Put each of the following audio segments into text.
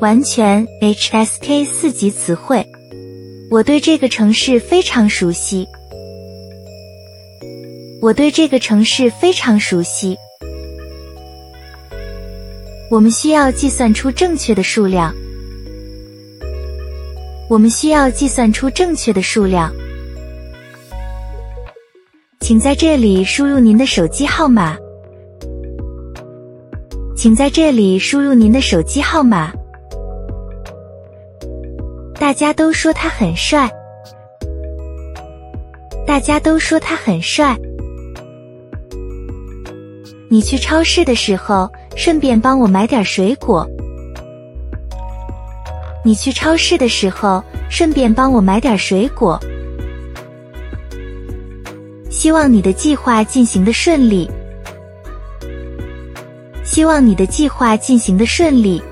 完全 HSK 四级词汇。我对这个城市非常熟悉。我对这个城市非常熟悉。我们需要计算出正确的数量。我们需要计算出正确的数量。请在这里输入您的手机号码。请在这里输入您的手机号码。大家都说他很帅。大家都说他很帅。你去超市的时候，顺便帮我买点水果。你去超市的时候，顺便帮我买点水果。希望你的计划进行的顺利。希望你的计划进行的顺利。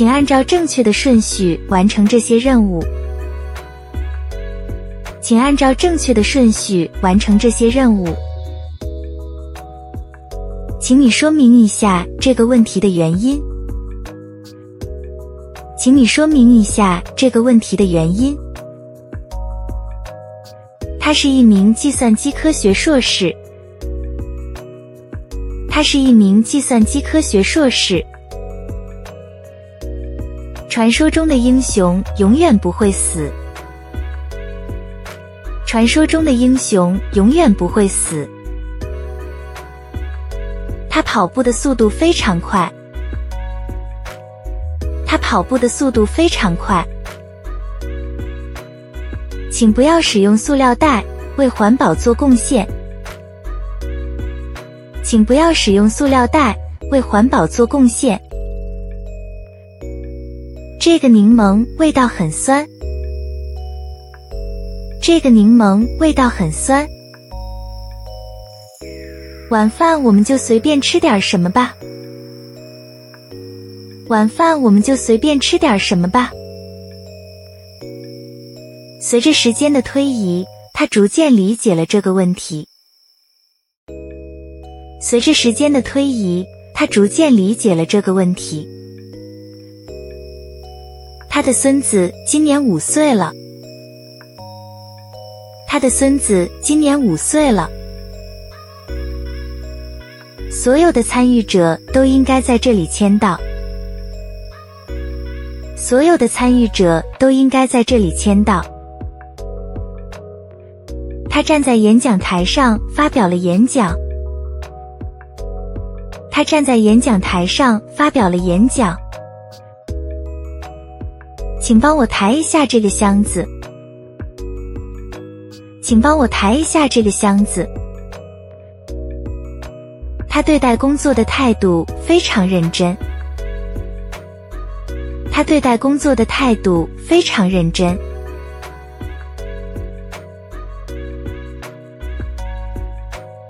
请按照正确的顺序完成这些任务。请按照正确的顺序完成这些任务。请你说明一下这个问题的原因。请你说明一下这个问题的原因。他是一名计算机科学硕士。他是一名计算机科学硕士。传说中的英雄永远不会死。传说中的英雄永远不会死。他跑步的速度非常快。他跑步的速度非常快。请不要使用塑料袋，为环保做贡献。请不要使用塑料袋，为环保做贡献。这个柠檬味道很酸。这个柠檬味道很酸。晚饭我们就随便吃点什么吧。晚饭我们就随便吃点什么吧。随着时间的推移，他逐渐理解了这个问题。随着时间的推移，他逐渐理解了这个问题。他的孙子今年五岁了。他的孙子今年五岁了。所有的参与者都应该在这里签到。所有的参与者都应该在这里签到。他站在演讲台上发表了演讲。他站在演讲台上发表了演讲。请帮我抬一下这个箱子。请帮我抬一下这个箱子。他对待工作的态度非常认真。他对待工作的态度非常认真。